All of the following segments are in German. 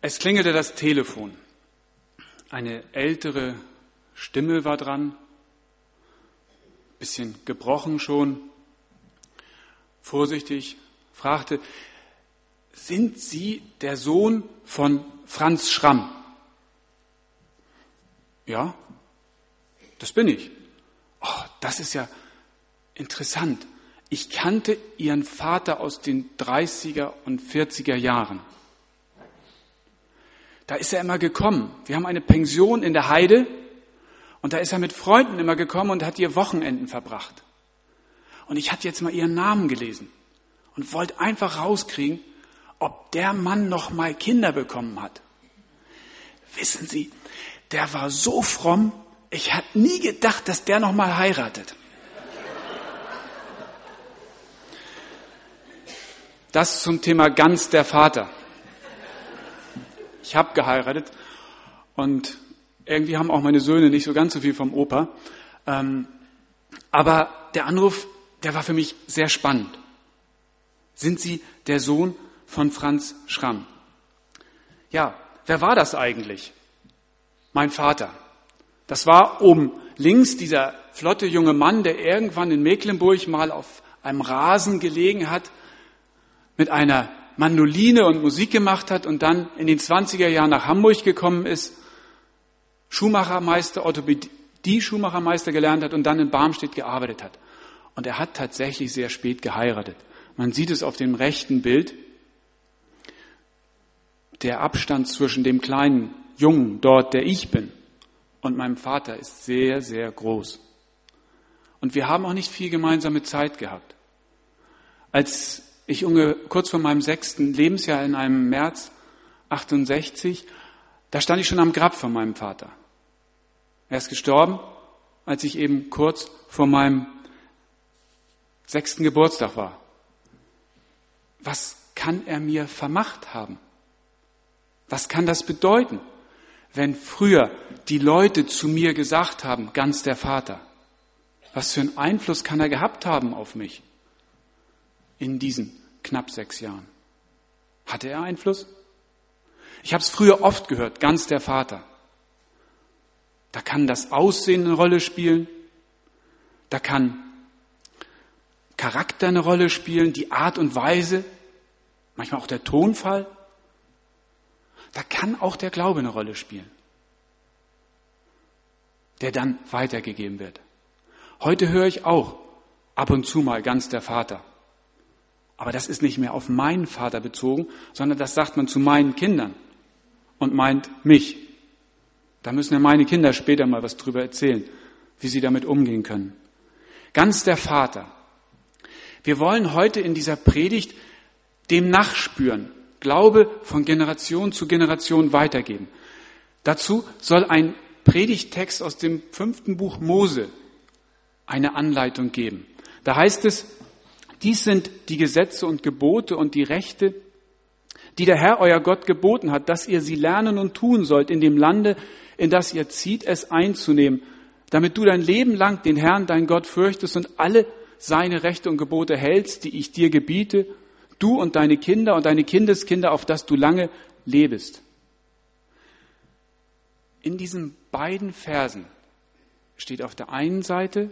Es klingelte das Telefon. Eine ältere Stimme war dran, bisschen gebrochen schon. Vorsichtig fragte, sind Sie der Sohn von Franz Schramm? Ja, das bin ich. Oh, das ist ja interessant. Ich kannte Ihren Vater aus den 30er und 40er Jahren. Da ist er immer gekommen. Wir haben eine Pension in der Heide und da ist er mit Freunden immer gekommen und hat ihr Wochenenden verbracht. Und ich hatte jetzt mal ihren Namen gelesen und wollte einfach rauskriegen, ob der Mann noch mal Kinder bekommen hat. Wissen Sie, der war so fromm, ich hatte nie gedacht, dass der noch mal heiratet. Das zum Thema ganz der Vater. Ich habe geheiratet und irgendwie haben auch meine Söhne nicht so ganz so viel vom Opa. Ähm, aber der Anruf, der war für mich sehr spannend. Sind Sie der Sohn von Franz Schramm? Ja, wer war das eigentlich? Mein Vater. Das war oben links dieser flotte junge Mann, der irgendwann in Mecklenburg mal auf einem Rasen gelegen hat, mit einer Mandoline und Musik gemacht hat und dann in den 20er Jahren nach Hamburg gekommen ist, Schuhmachermeister, Orthopädie Schuhmachermeister gelernt hat und dann in Barmstedt gearbeitet hat. Und er hat tatsächlich sehr spät geheiratet. Man sieht es auf dem rechten Bild. Der Abstand zwischen dem kleinen Jungen dort, der ich bin, und meinem Vater ist sehr, sehr groß. Und wir haben auch nicht viel gemeinsame Zeit gehabt. Als ich unge, kurz vor meinem sechsten Lebensjahr in einem März 68, da stand ich schon am Grab von meinem Vater. Er ist gestorben, als ich eben kurz vor meinem sechsten Geburtstag war. Was kann er mir vermacht haben? Was kann das bedeuten, wenn früher die Leute zu mir gesagt haben, ganz der Vater? Was für einen Einfluss kann er gehabt haben auf mich in diesen knapp sechs Jahren? Hatte er Einfluss? Ich habe es früher oft gehört, ganz der Vater. Da kann das Aussehen eine Rolle spielen. Da kann Charakter eine Rolle spielen, die Art und Weise, manchmal auch der Tonfall. Da kann auch der Glaube eine Rolle spielen, der dann weitergegeben wird. Heute höre ich auch ab und zu mal ganz der Vater. Aber das ist nicht mehr auf meinen Vater bezogen, sondern das sagt man zu meinen Kindern und meint mich. Da müssen ja meine Kinder später mal was drüber erzählen, wie sie damit umgehen können. Ganz der Vater. Wir wollen heute in dieser Predigt dem nachspüren, Glaube von Generation zu Generation weitergeben. Dazu soll ein Predigtext aus dem fünften Buch Mose eine Anleitung geben. Da heißt es, dies sind die Gesetze und Gebote und die Rechte, die der Herr euer Gott geboten hat, dass ihr sie lernen und tun sollt in dem Lande, in das ihr zieht, es einzunehmen, damit du dein Leben lang den Herrn, dein Gott, fürchtest und alle seine Rechte und Gebote hältst, die ich dir gebiete, du und deine Kinder und deine Kindeskinder, auf dass du lange lebest. In diesen beiden Versen steht auf der einen Seite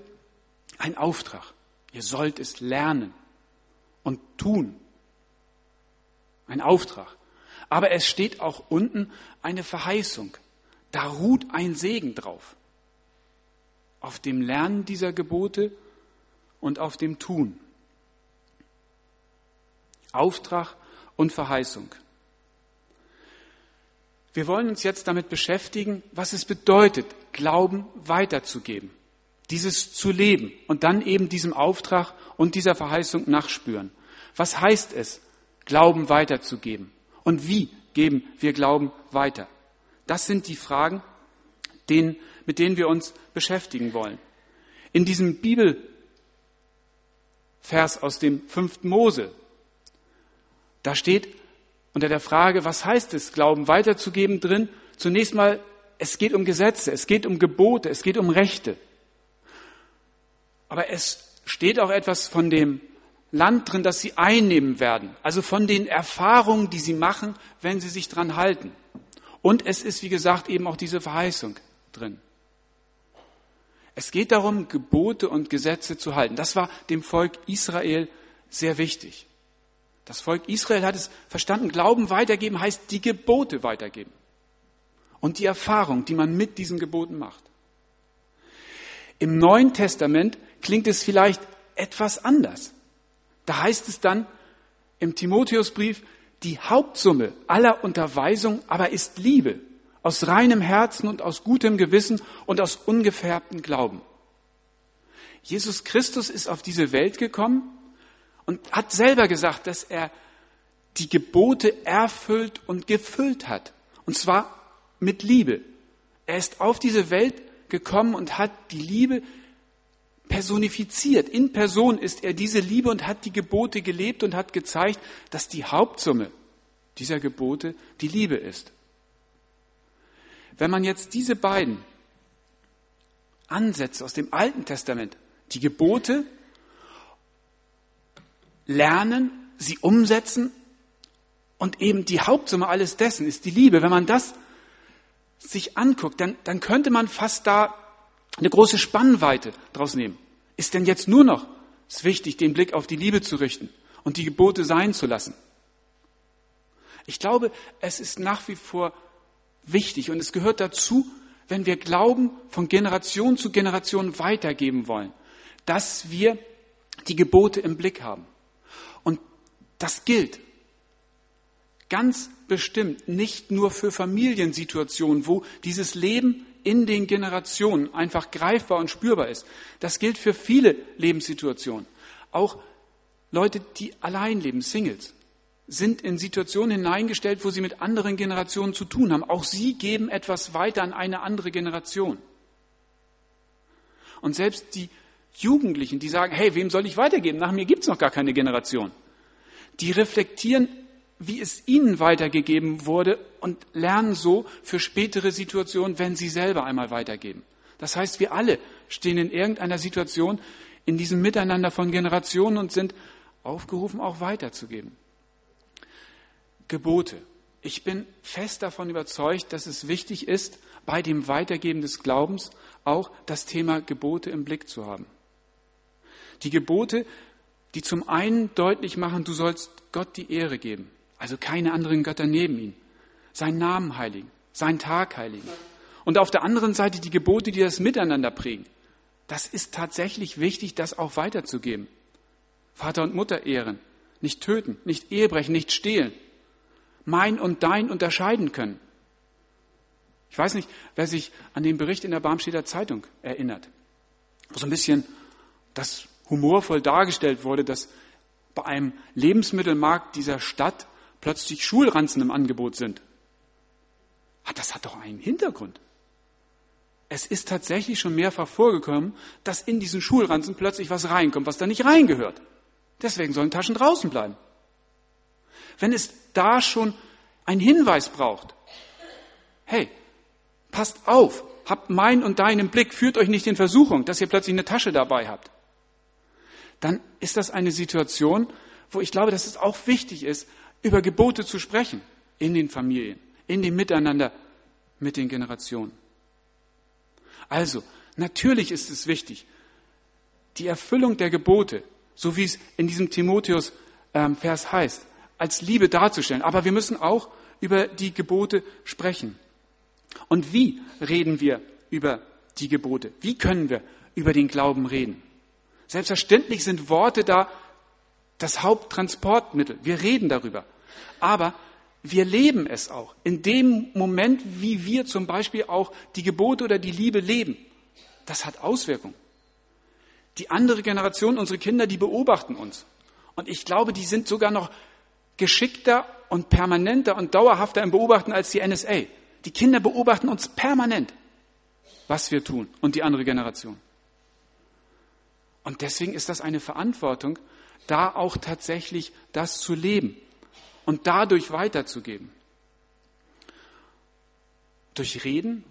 ein Auftrag. Ihr sollt es lernen und tun. Ein Auftrag. Aber es steht auch unten eine Verheißung. Da ruht ein Segen drauf. Auf dem Lernen dieser Gebote und auf dem Tun. Auftrag und Verheißung. Wir wollen uns jetzt damit beschäftigen, was es bedeutet, Glauben weiterzugeben, dieses zu leben und dann eben diesem Auftrag und dieser Verheißung nachspüren. Was heißt es, Glauben weiterzugeben? Und wie geben wir Glauben weiter? Das sind die Fragen, denen, mit denen wir uns beschäftigen wollen. In diesem Bibelvers aus dem fünften Mose, da steht unter der Frage, was heißt es, Glauben weiterzugeben drin? Zunächst mal, es geht um Gesetze, es geht um Gebote, es geht um Rechte. Aber es steht auch etwas von dem Land drin, das sie einnehmen werden. Also von den Erfahrungen, die sie machen, wenn sie sich dran halten. Und es ist, wie gesagt, eben auch diese Verheißung drin. Es geht darum, Gebote und Gesetze zu halten. Das war dem Volk Israel sehr wichtig. Das Volk Israel hat es verstanden, Glauben weitergeben heißt die Gebote weitergeben. Und die Erfahrung, die man mit diesen Geboten macht. Im Neuen Testament klingt es vielleicht etwas anders. Da heißt es dann im Timotheusbrief, die Hauptsumme aller Unterweisung aber ist Liebe, aus reinem Herzen und aus gutem Gewissen und aus ungefärbtem Glauben. Jesus Christus ist auf diese Welt gekommen und hat selber gesagt, dass er die Gebote erfüllt und gefüllt hat. Und zwar mit Liebe. Er ist auf diese Welt gekommen und hat die Liebe personifiziert. In Person ist er diese Liebe und hat die Gebote gelebt und hat gezeigt, dass die Hauptsumme dieser Gebote die Liebe ist. Wenn man jetzt diese beiden Ansätze aus dem Alten Testament, die Gebote lernen, sie umsetzen und eben die Hauptsumme alles dessen ist die Liebe. Wenn man das sich anguckt, dann, dann könnte man fast da eine große Spannweite draus nehmen. Ist denn jetzt nur noch es wichtig, den Blick auf die Liebe zu richten und die Gebote sein zu lassen? Ich glaube, es ist nach wie vor wichtig und es gehört dazu, wenn wir Glauben von Generation zu Generation weitergeben wollen, dass wir die Gebote im Blick haben. Und das gilt ganz bestimmt nicht nur für Familiensituationen, wo dieses Leben in den Generationen einfach greifbar und spürbar ist. Das gilt für viele Lebenssituationen. Auch Leute, die allein leben, Singles, sind in Situationen hineingestellt, wo sie mit anderen Generationen zu tun haben. Auch sie geben etwas weiter an eine andere Generation. Und selbst die Jugendlichen, die sagen, hey, wem soll ich weitergeben? Nach mir gibt es noch gar keine Generation. Die reflektieren wie es ihnen weitergegeben wurde und lernen so für spätere Situationen, wenn sie selber einmal weitergeben. Das heißt, wir alle stehen in irgendeiner Situation in diesem Miteinander von Generationen und sind aufgerufen, auch weiterzugeben. Gebote. Ich bin fest davon überzeugt, dass es wichtig ist, bei dem Weitergeben des Glaubens auch das Thema Gebote im Blick zu haben. Die Gebote, die zum einen deutlich machen, du sollst Gott die Ehre geben. Also keine anderen Götter neben ihm. Seinen Namen heiligen, seinen Tag heiligen. Und auf der anderen Seite die Gebote, die das Miteinander prägen. Das ist tatsächlich wichtig, das auch weiterzugeben. Vater und Mutter ehren, nicht töten, nicht Ehebrechen, nicht stehlen. Mein und dein unterscheiden können. Ich weiß nicht, wer sich an den Bericht in der Barmstädter Zeitung erinnert, wo so ein bisschen das humorvoll dargestellt wurde, dass bei einem Lebensmittelmarkt dieser Stadt plötzlich Schulranzen im Angebot sind. Ah, das hat doch einen Hintergrund. Es ist tatsächlich schon mehrfach vorgekommen, dass in diesen Schulranzen plötzlich was reinkommt, was da nicht reingehört. Deswegen sollen Taschen draußen bleiben. Wenn es da schon einen Hinweis braucht, hey, passt auf, habt mein und deinen Blick, führt euch nicht in Versuchung, dass ihr plötzlich eine Tasche dabei habt, dann ist das eine Situation, wo ich glaube, dass es auch wichtig ist, über Gebote zu sprechen in den Familien, in dem Miteinander mit den Generationen. Also, natürlich ist es wichtig, die Erfüllung der Gebote, so wie es in diesem Timotheus-Vers heißt, als Liebe darzustellen. Aber wir müssen auch über die Gebote sprechen. Und wie reden wir über die Gebote? Wie können wir über den Glauben reden? Selbstverständlich sind Worte da das Haupttransportmittel. Wir reden darüber. Aber wir leben es auch. In dem Moment, wie wir zum Beispiel auch die Gebote oder die Liebe leben. Das hat Auswirkungen. Die andere Generation, unsere Kinder, die beobachten uns. Und ich glaube, die sind sogar noch geschickter und permanenter und dauerhafter im Beobachten als die NSA. Die Kinder beobachten uns permanent, was wir tun und die andere Generation. Und deswegen ist das eine Verantwortung, da auch tatsächlich das zu leben und dadurch weiterzugeben. Durch Reden,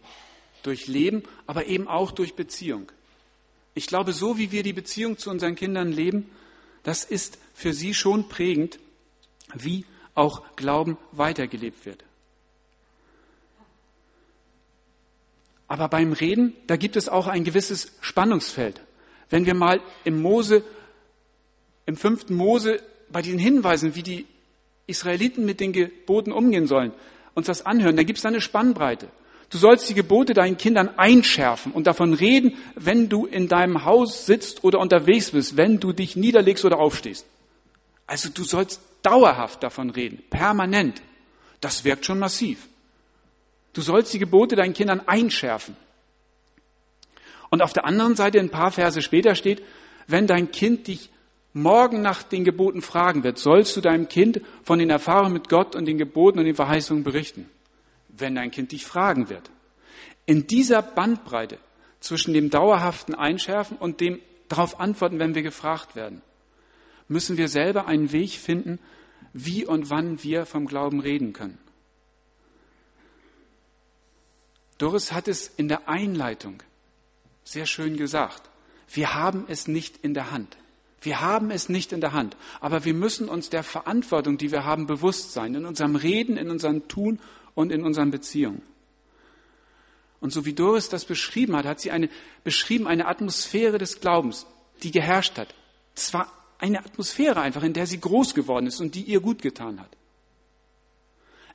durch Leben, aber eben auch durch Beziehung. Ich glaube, so wie wir die Beziehung zu unseren Kindern leben, Das ist für sie schon prägend, wie auch Glauben weitergelebt wird. Aber beim Reden, da gibt es auch ein gewisses Spannungsfeld. Wenn wir mal im Mose, im fünften Mose bei diesen Hinweisen, wie die Israeliten mit den Geboten umgehen sollen, uns das anhören, da gibt es eine Spannbreite. Du sollst die Gebote deinen Kindern einschärfen und davon reden, wenn du in deinem Haus sitzt oder unterwegs bist, wenn du dich niederlegst oder aufstehst. Also du sollst dauerhaft davon reden, permanent. Das wirkt schon massiv. Du sollst die Gebote deinen Kindern einschärfen. Und auf der anderen Seite, ein paar Verse später steht, wenn dein Kind dich morgen nach den Geboten fragen wird, sollst du deinem Kind von den Erfahrungen mit Gott und den Geboten und den Verheißungen berichten wenn dein Kind dich fragen wird. In dieser Bandbreite zwischen dem dauerhaften Einschärfen und dem darauf antworten, wenn wir gefragt werden, müssen wir selber einen Weg finden, wie und wann wir vom Glauben reden können. Doris hat es in der Einleitung sehr schön gesagt. Wir haben es nicht in der Hand. Wir haben es nicht in der Hand. Aber wir müssen uns der Verantwortung, die wir haben, bewusst sein. In unserem Reden, in unserem Tun und in unseren Beziehungen. Und so wie Doris das beschrieben hat, hat sie eine, beschrieben eine Atmosphäre des Glaubens, die geherrscht hat. Zwar eine Atmosphäre einfach, in der sie groß geworden ist und die ihr gut getan hat.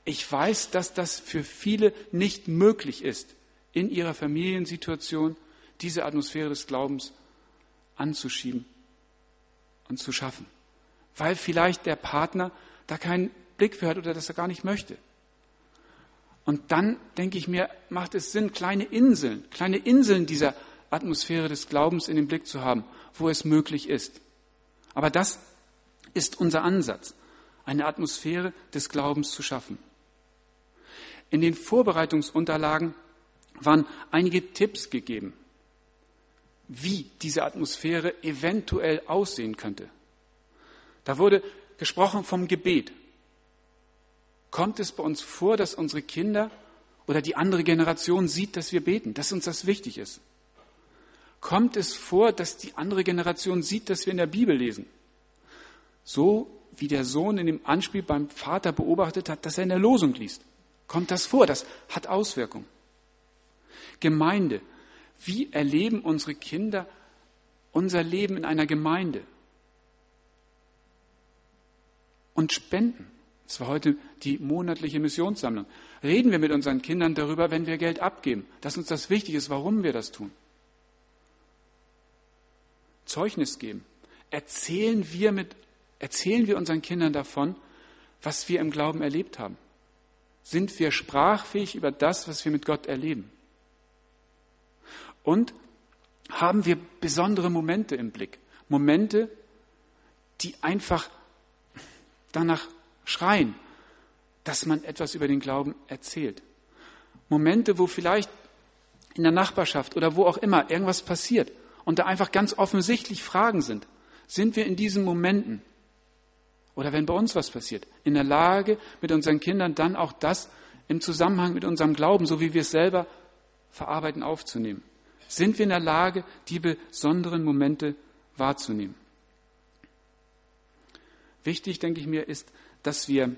Ich weiß, dass das für viele nicht möglich ist, in ihrer Familiensituation diese Atmosphäre des Glaubens anzuschieben und zu schaffen. Weil vielleicht der Partner da keinen Blick für hat oder das er gar nicht möchte. Und dann denke ich mir, macht es Sinn, kleine Inseln, kleine Inseln dieser Atmosphäre des Glaubens in den Blick zu haben, wo es möglich ist. Aber das ist unser Ansatz, eine Atmosphäre des Glaubens zu schaffen. In den Vorbereitungsunterlagen waren einige Tipps gegeben, wie diese Atmosphäre eventuell aussehen könnte. Da wurde gesprochen vom Gebet, kommt es bei uns vor, dass unsere Kinder oder die andere Generation sieht, dass wir beten, dass uns das wichtig ist? Kommt es vor, dass die andere Generation sieht, dass wir in der Bibel lesen? So wie der Sohn in dem Anspiel beim Vater beobachtet hat, dass er in der Losung liest. Kommt das vor? Das hat Auswirkungen. Gemeinde. Wie erleben unsere Kinder unser Leben in einer Gemeinde? Und Spenden. Das war heute die monatliche Missionssammlung. Reden wir mit unseren Kindern darüber, wenn wir Geld abgeben, dass uns das wichtig ist, warum wir das tun. Zeugnis geben. Erzählen wir, mit, erzählen wir unseren Kindern davon, was wir im Glauben erlebt haben. Sind wir sprachfähig über das, was wir mit Gott erleben? Und haben wir besondere Momente im Blick? Momente, die einfach danach schreien, dass man etwas über den Glauben erzählt. Momente, wo vielleicht in der Nachbarschaft oder wo auch immer irgendwas passiert und da einfach ganz offensichtlich Fragen sind. Sind wir in diesen Momenten oder wenn bei uns was passiert, in der Lage, mit unseren Kindern dann auch das im Zusammenhang mit unserem Glauben, so wie wir es selber verarbeiten, aufzunehmen? Sind wir in der Lage, die besonderen Momente wahrzunehmen? Wichtig, denke ich mir, ist, dass wir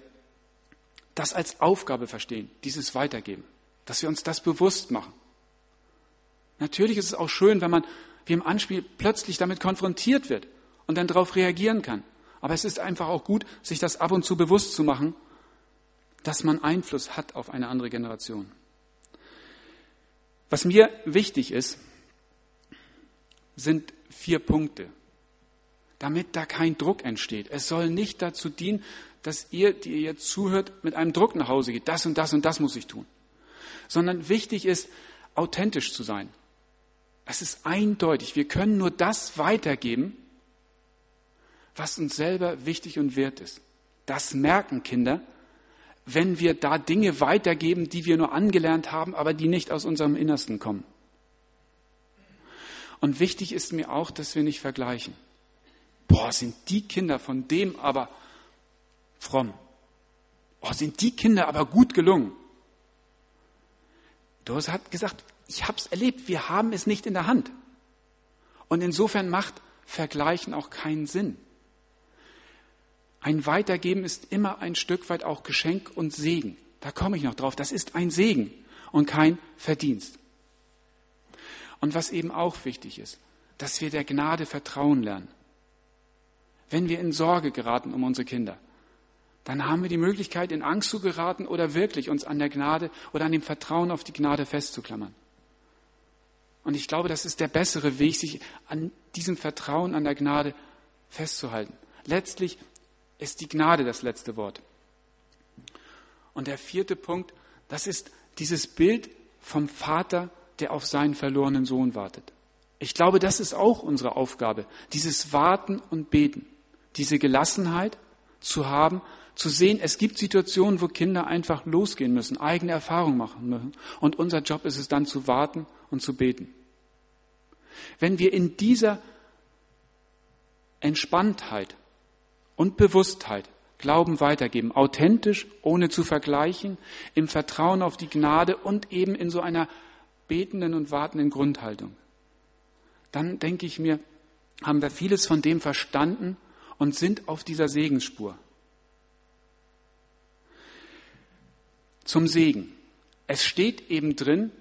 das als Aufgabe verstehen, dieses Weitergeben, dass wir uns das bewusst machen. Natürlich ist es auch schön, wenn man wie im Anspiel plötzlich damit konfrontiert wird und dann darauf reagieren kann. Aber es ist einfach auch gut, sich das ab und zu bewusst zu machen, dass man Einfluss hat auf eine andere Generation. Was mir wichtig ist, sind vier Punkte, damit da kein Druck entsteht. Es soll nicht dazu dienen, dass ihr, die ihr jetzt zuhört, mit einem Druck nach Hause geht. Das und das und das muss ich tun. Sondern wichtig ist, authentisch zu sein. Es ist eindeutig. Wir können nur das weitergeben, was uns selber wichtig und wert ist. Das merken Kinder, wenn wir da Dinge weitergeben, die wir nur angelernt haben, aber die nicht aus unserem Innersten kommen. Und wichtig ist mir auch, dass wir nicht vergleichen. Boah, sind die Kinder von dem aber fromm. Oh, sind die Kinder aber gut gelungen. Doris hat gesagt, ich habe es erlebt, wir haben es nicht in der Hand. Und insofern macht Vergleichen auch keinen Sinn. Ein Weitergeben ist immer ein Stück weit auch Geschenk und Segen. Da komme ich noch drauf. Das ist ein Segen und kein Verdienst. Und was eben auch wichtig ist, dass wir der Gnade vertrauen lernen. Wenn wir in Sorge geraten um unsere Kinder, dann haben wir die Möglichkeit, in Angst zu geraten oder wirklich uns an der Gnade oder an dem Vertrauen auf die Gnade festzuklammern. Und ich glaube, das ist der bessere Weg, sich an diesem Vertrauen an der Gnade festzuhalten. Letztlich ist die Gnade das letzte Wort. Und der vierte Punkt, das ist dieses Bild vom Vater, der auf seinen verlorenen Sohn wartet. Ich glaube, das ist auch unsere Aufgabe, dieses Warten und Beten, diese Gelassenheit zu haben, zu sehen, es gibt Situationen, wo Kinder einfach losgehen müssen, eigene Erfahrungen machen müssen. Und unser Job ist es dann zu warten und zu beten. Wenn wir in dieser Entspanntheit und Bewusstheit Glauben weitergeben, authentisch, ohne zu vergleichen, im Vertrauen auf die Gnade und eben in so einer betenden und wartenden Grundhaltung. Dann denke ich mir, haben wir vieles von dem verstanden und sind auf dieser Segensspur. Zum Segen. Es steht eben drin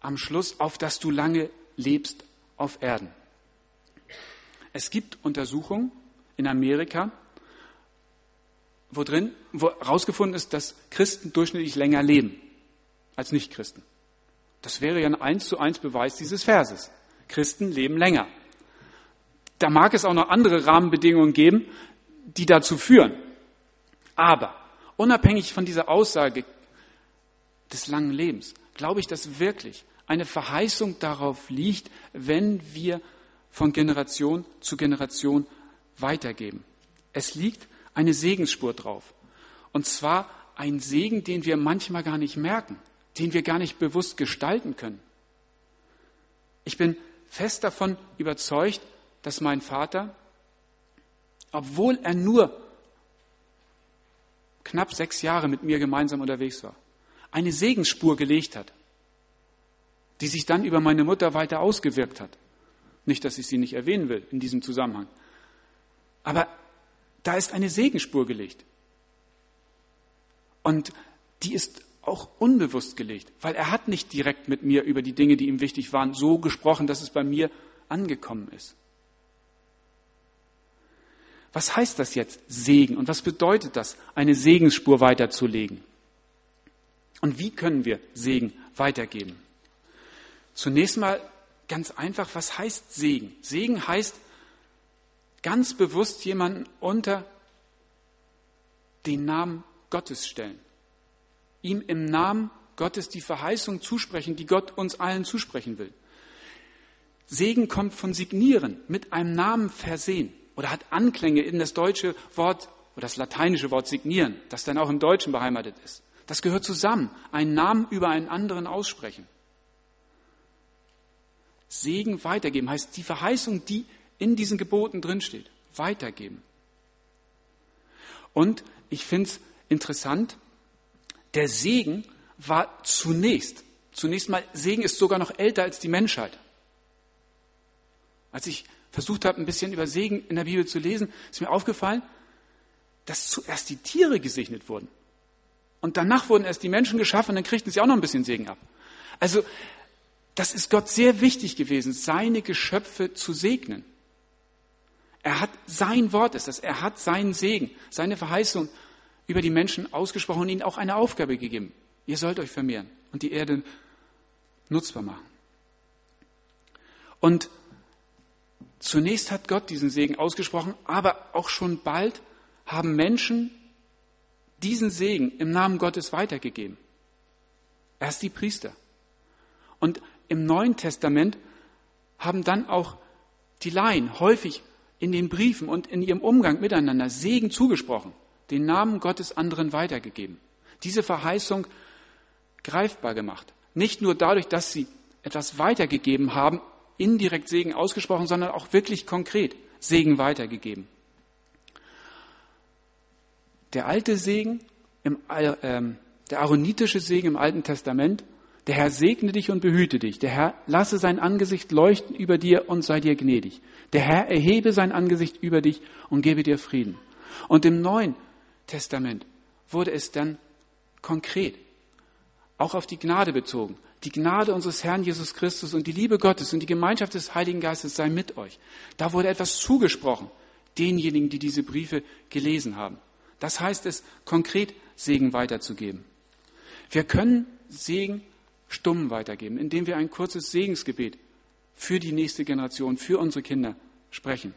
am Schluss, auf dass du lange lebst auf Erden. Es gibt Untersuchungen in Amerika, wo drin wo herausgefunden ist, dass Christen durchschnittlich länger leben als Nichtchristen. Das wäre ja ein eins zu eins Beweis dieses Verses. Christen leben länger. Da mag es auch noch andere Rahmenbedingungen geben, die dazu führen. Aber unabhängig von dieser Aussage des langen Lebens, glaube ich, dass wirklich eine Verheißung darauf liegt, wenn wir von Generation zu Generation weitergeben. Es liegt eine Segensspur drauf. Und zwar ein Segen, den wir manchmal gar nicht merken, den wir gar nicht bewusst gestalten können. Ich bin fest davon überzeugt, dass mein Vater, obwohl er nur knapp sechs Jahre mit mir gemeinsam unterwegs war, eine Segensspur gelegt hat, die sich dann über meine Mutter weiter ausgewirkt hat. Nicht, dass ich sie nicht erwähnen will in diesem Zusammenhang. Aber da ist eine Segenspur gelegt. Und die ist auch unbewusst gelegt, weil er hat nicht direkt mit mir über die Dinge, die ihm wichtig waren, so gesprochen, dass es bei mir angekommen ist. Was heißt das jetzt, Segen? Und was bedeutet das, eine Segensspur weiterzulegen? Und wie können wir Segen weitergeben? Zunächst mal ganz einfach, was heißt Segen? Segen heißt ganz bewusst jemanden unter den Namen Gottes stellen. Ihm im Namen Gottes die Verheißung zusprechen, die Gott uns allen zusprechen will. Segen kommt von signieren, mit einem Namen versehen oder hat Anklänge in das deutsche Wort oder das lateinische Wort signieren, das dann auch im Deutschen beheimatet ist. Das gehört zusammen, einen Namen über einen anderen aussprechen. Segen weitergeben heißt die Verheißung, die in diesen Geboten drinsteht, weitergeben. Und ich finde es interessant, der Segen war zunächst, zunächst mal, Segen ist sogar noch älter als die Menschheit. Als ich versucht habe, ein bisschen über Segen in der Bibel zu lesen, ist mir aufgefallen, dass zuerst die Tiere gesegnet wurden. Und danach wurden erst die Menschen geschaffen, und dann kriegten sie auch noch ein bisschen Segen ab. Also, das ist Gott sehr wichtig gewesen, seine Geschöpfe zu segnen. Er hat sein Wort ist das. Er hat seinen Segen, seine Verheißung über die Menschen ausgesprochen und ihnen auch eine Aufgabe gegeben. Ihr sollt euch vermehren und die Erde nutzbar machen. Und zunächst hat Gott diesen Segen ausgesprochen, aber auch schon bald haben Menschen diesen Segen im Namen Gottes weitergegeben. Erst die Priester. Und im Neuen Testament haben dann auch die Laien häufig in den Briefen und in ihrem Umgang miteinander Segen zugesprochen, den Namen Gottes anderen weitergegeben. Diese Verheißung greifbar gemacht. Nicht nur dadurch, dass sie etwas weitergegeben haben, indirekt Segen ausgesprochen, sondern auch wirklich konkret Segen weitergegeben. Der alte Segen, im, äh, der aaronitische Segen im Alten Testament, der Herr segne dich und behüte dich. Der Herr lasse sein Angesicht leuchten über dir und sei dir gnädig. Der Herr erhebe sein Angesicht über dich und gebe dir Frieden. Und im Neuen Testament wurde es dann konkret, auch auf die Gnade bezogen. Die Gnade unseres Herrn Jesus Christus und die Liebe Gottes und die Gemeinschaft des Heiligen Geistes sei mit euch. Da wurde etwas zugesprochen denjenigen, die diese Briefe gelesen haben. Das heißt es, konkret Segen weiterzugeben. Wir können Segen stumm weitergeben, indem wir ein kurzes Segensgebet für die nächste Generation, für unsere Kinder sprechen.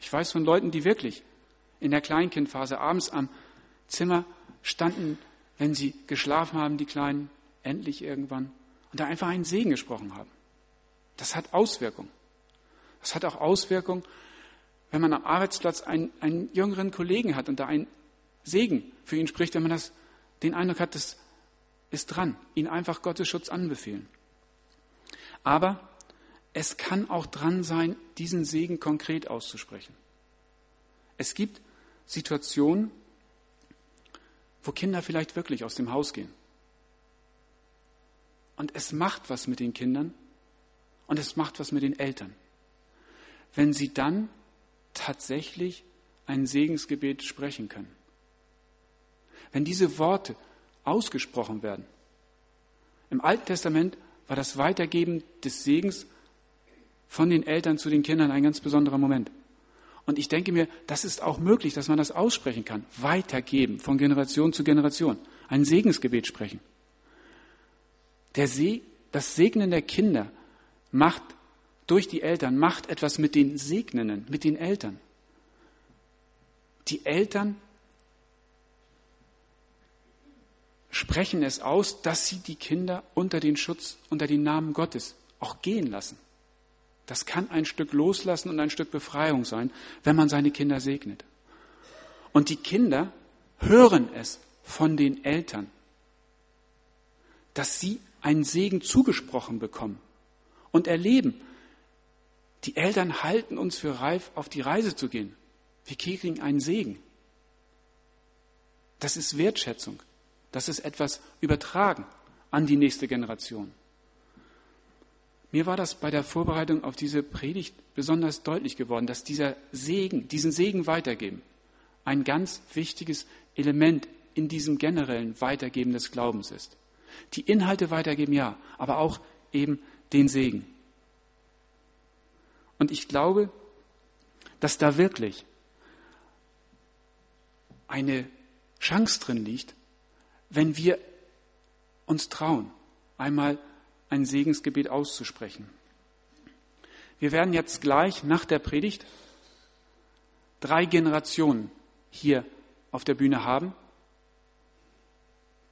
Ich weiß von Leuten, die wirklich in der Kleinkindphase abends am Zimmer standen, wenn sie geschlafen haben, die Kleinen, endlich irgendwann, und da einfach einen Segen gesprochen haben. Das hat Auswirkungen. Das hat auch Auswirkungen, wenn man am Arbeitsplatz einen, einen jüngeren Kollegen hat und da einen Segen für ihn spricht, wenn man das, den Eindruck hat, das ist dran, ihn einfach Gottes Schutz anbefehlen. Aber es kann auch dran sein, diesen Segen konkret auszusprechen. Es gibt Situationen, wo Kinder vielleicht wirklich aus dem Haus gehen. Und es macht was mit den Kindern und es macht was mit den Eltern. Wenn sie dann tatsächlich ein Segensgebet sprechen können. Wenn diese Worte ausgesprochen werden. Im Alten Testament war das Weitergeben des Segens von den Eltern zu den Kindern ein ganz besonderer Moment. Und ich denke mir, das ist auch möglich, dass man das aussprechen kann. Weitergeben von Generation zu Generation. Ein Segensgebet sprechen. Der See, das Segnen der Kinder macht durch die Eltern, macht etwas mit den Segnenden, mit den Eltern. Die Eltern sprechen es aus, dass sie die Kinder unter den Schutz, unter den Namen Gottes auch gehen lassen. Das kann ein Stück Loslassen und ein Stück Befreiung sein, wenn man seine Kinder segnet. Und die Kinder hören es von den Eltern, dass sie einen Segen zugesprochen bekommen und erleben, die Eltern halten uns für reif, auf die Reise zu gehen. Wir kriegen einen Segen. Das ist Wertschätzung. Das ist etwas übertragen an die nächste Generation. Mir war das bei der Vorbereitung auf diese Predigt besonders deutlich geworden, dass dieser Segen, diesen Segen weitergeben, ein ganz wichtiges Element in diesem generellen Weitergeben des Glaubens ist. Die Inhalte weitergeben, ja, aber auch eben den Segen. Und ich glaube, dass da wirklich eine Chance drin liegt, wenn wir uns trauen, einmal ein Segensgebet auszusprechen. Wir werden jetzt gleich nach der Predigt drei Generationen hier auf der Bühne haben,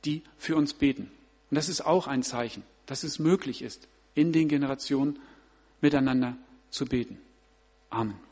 die für uns beten. Und das ist auch ein Zeichen, dass es möglich ist, in den Generationen miteinander zu beten. Amen.